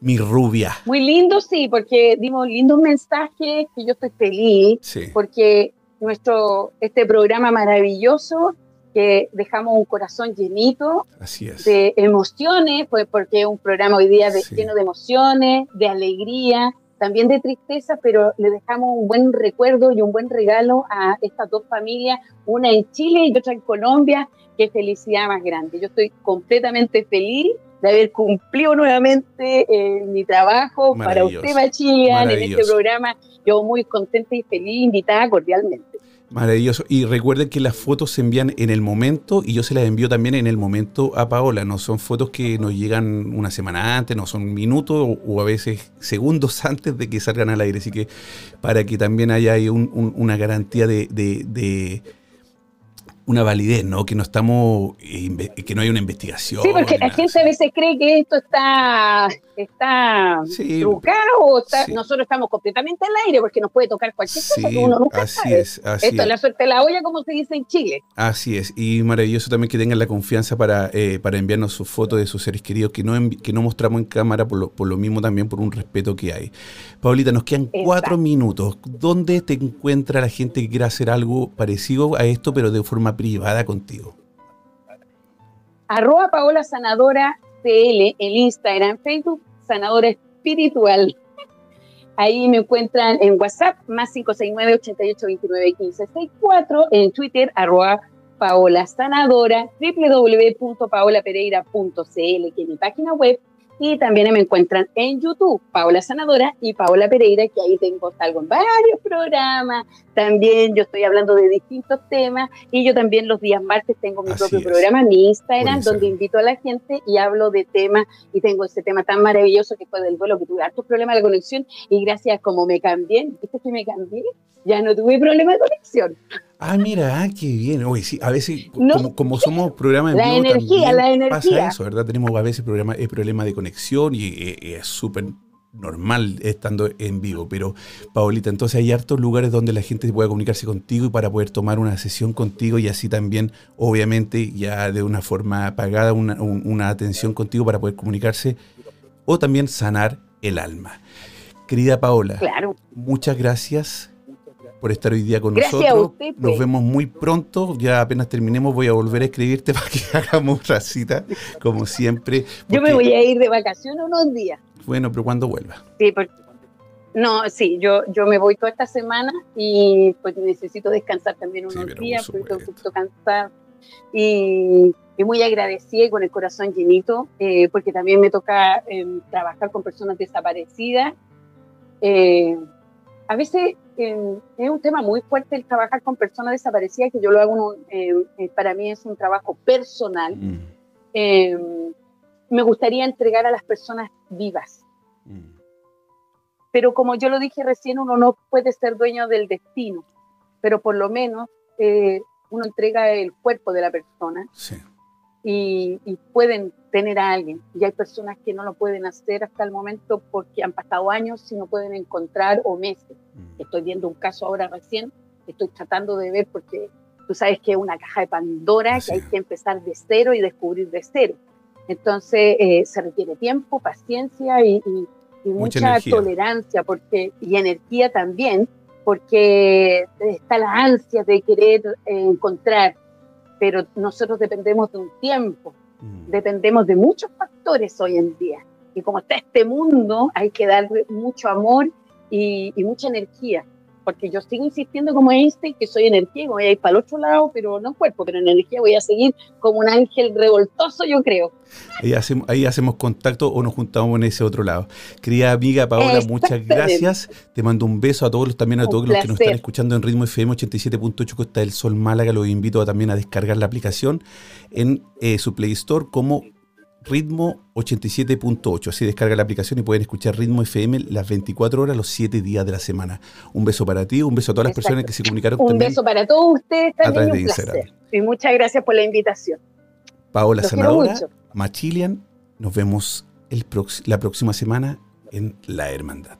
Mi rubia, Muy lindo, sí, porque dimos lindos mensajes, que yo estoy feliz. sí, porque nuestro este programa maravilloso que dejamos un corazón llenito así es. de emociones, pues porque es un programa hoy día de- Sí. lleno de emociones, de alegría, también de tristeza, pero le dejamos un buen recuerdo y un buen regalo a estas dos familias, una en Chile y otra en Colombia. Qué felicidad más grande. Yo estoy completamente feliz de haber cumplido nuevamente eh, mi trabajo para usted, Machilian, en este programa. Yo muy contenta y feliz, invitada cordialmente. Maravilloso. Y recuerden que las fotos se envían en el momento y yo se las envío también en el momento a Paola. No son fotos que nos llegan una semana antes, no son minutos o, a veces segundos antes de que salgan al aire. Así que para que también haya ahí un- un- una garantía de una validez, ¿no? Que no estamos, eh, que no hay una investigación. Sí, porque la gente a veces cree que esto está, está Sí. trucado, está- Sí. nosotros estamos completamente al aire porque nos puede tocar cualquier cosa que uno nunca así sabe. es, así Esto es. la suerte de la olla, como se dice en Chile. Así es, y maravilloso también que tengan la confianza para, eh, para enviarnos sus fotos de sus seres queridos que no, que no mostramos en cámara por lo, por lo mismo también por un respeto que hay. Paulita, nos quedan Exacto. cuatro minutos. ¿Dónde te encuentra la gente que quiera hacer algo parecido a esto, pero de forma privada contigo? Arroba Paola Sanadora CL, el Instagram, Facebook, Sanadora Espiritual. Ahí me encuentran en WhatsApp, más 569 8829 1564 en Twitter, arroba Paola Sanadora, www.paolapereira.cl, que es mi página web, y también me encuentran en YouTube, Paola Sanadora y Paola Pereira, que ahí tengo salgo en varios programas, también yo estoy hablando de distintos temas, y yo también los días martes tengo mi Así propio es. programa, mi Instagram, donde invito a la gente y hablo de temas, y tengo ese tema tan maravilloso que fue del duelo, que tuve hartos problemas de conexión, y gracias como me cambié, ¿viste que me cambié? Ya no tuve problema de conexión. Ah, mira, ah, qué bien. Oye, sí, a veces, como, somos programas de la energía, la energía. pasa eso, ¿verdad? Tenemos a veces problema, el problema de conexión y, y es súper normal estando en vivo. Pero, Paolita, entonces hay hartos lugares donde la gente pueda comunicarse contigo y para poder tomar una sesión contigo y así también, obviamente, ya de una forma pagada, una, atención contigo para poder comunicarse o también sanar el alma. Querida Paola, claro. muchas gracias por estar hoy día con nosotros. Pues. Nos vemos muy pronto. Ya apenas terminemos voy a volver a escribirte para que hagamos otra cita, como siempre. Yo me voy a ir de vacaciones unos días. Bueno, pero cuando vuelva? Sí, porque, no, sí, yo, yo me voy toda esta semana y pues necesito descansar también unos días, porque necesito cansar. Y, muy agradecida y con el corazón llenito, eh, porque también me toca em, trabajar con personas desaparecidas. Eh, a veces es un tema muy fuerte el trabajar con personas desaparecidas, que yo lo hago, em, eh, para mí es un trabajo personal. Mm me gustaría entregar a las personas vivas. Mm. Pero como yo lo dije recién, uno no puede ser dueño del destino, pero por lo menos eh, uno entrega el cuerpo de la persona y, pueden tener a alguien. Y hay personas que no lo pueden hacer hasta el momento porque han pasado años y no pueden encontrar o meses. Mm. Estoy viendo un caso ahora recién, estoy tratando de ver porque tú sabes que es una caja de Pandora, que hay que empezar de cero y descubrir de cero. Entonces eh, se requiere tiempo, paciencia y, mucha, tolerancia porque, y energía también, porque está la ansia de querer eh, encontrar, pero nosotros dependemos de un tiempo, mm. dependemos de muchos factores hoy en día. Y como está este mundo, hay que darle mucho amor y mucha energía porque yo sigo insistiendo como Einstein que soy energía y voy a ir para el otro lado, pero no cuerpo, pero en energía voy a seguir como un ángel revoltoso, yo creo. Ahí hacemos, ahí hacemos contacto o nos juntamos en ese otro lado. Querida amiga Paola, muchas gracias. Te mando un beso a todos los, también a todos los que nos están escuchando en Ritmo FM 87.8 Costa del Sol Málaga. Los invito a, también a descargar la aplicación en eh, su Play Store como Ritmo 87.8. Así descarga la aplicación y pueden escuchar Ritmo FM las 24 horas, los 7 días de la semana. Un beso para ti, un beso a todas las personas que se comunicaron Un beso para todos ustedes también. un placer. Y muchas gracias por la invitación. Paola Sanadora, Machilian, nos vemos el la próxima semana en La Hermandad.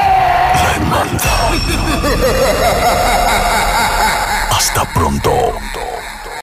Hasta pronto.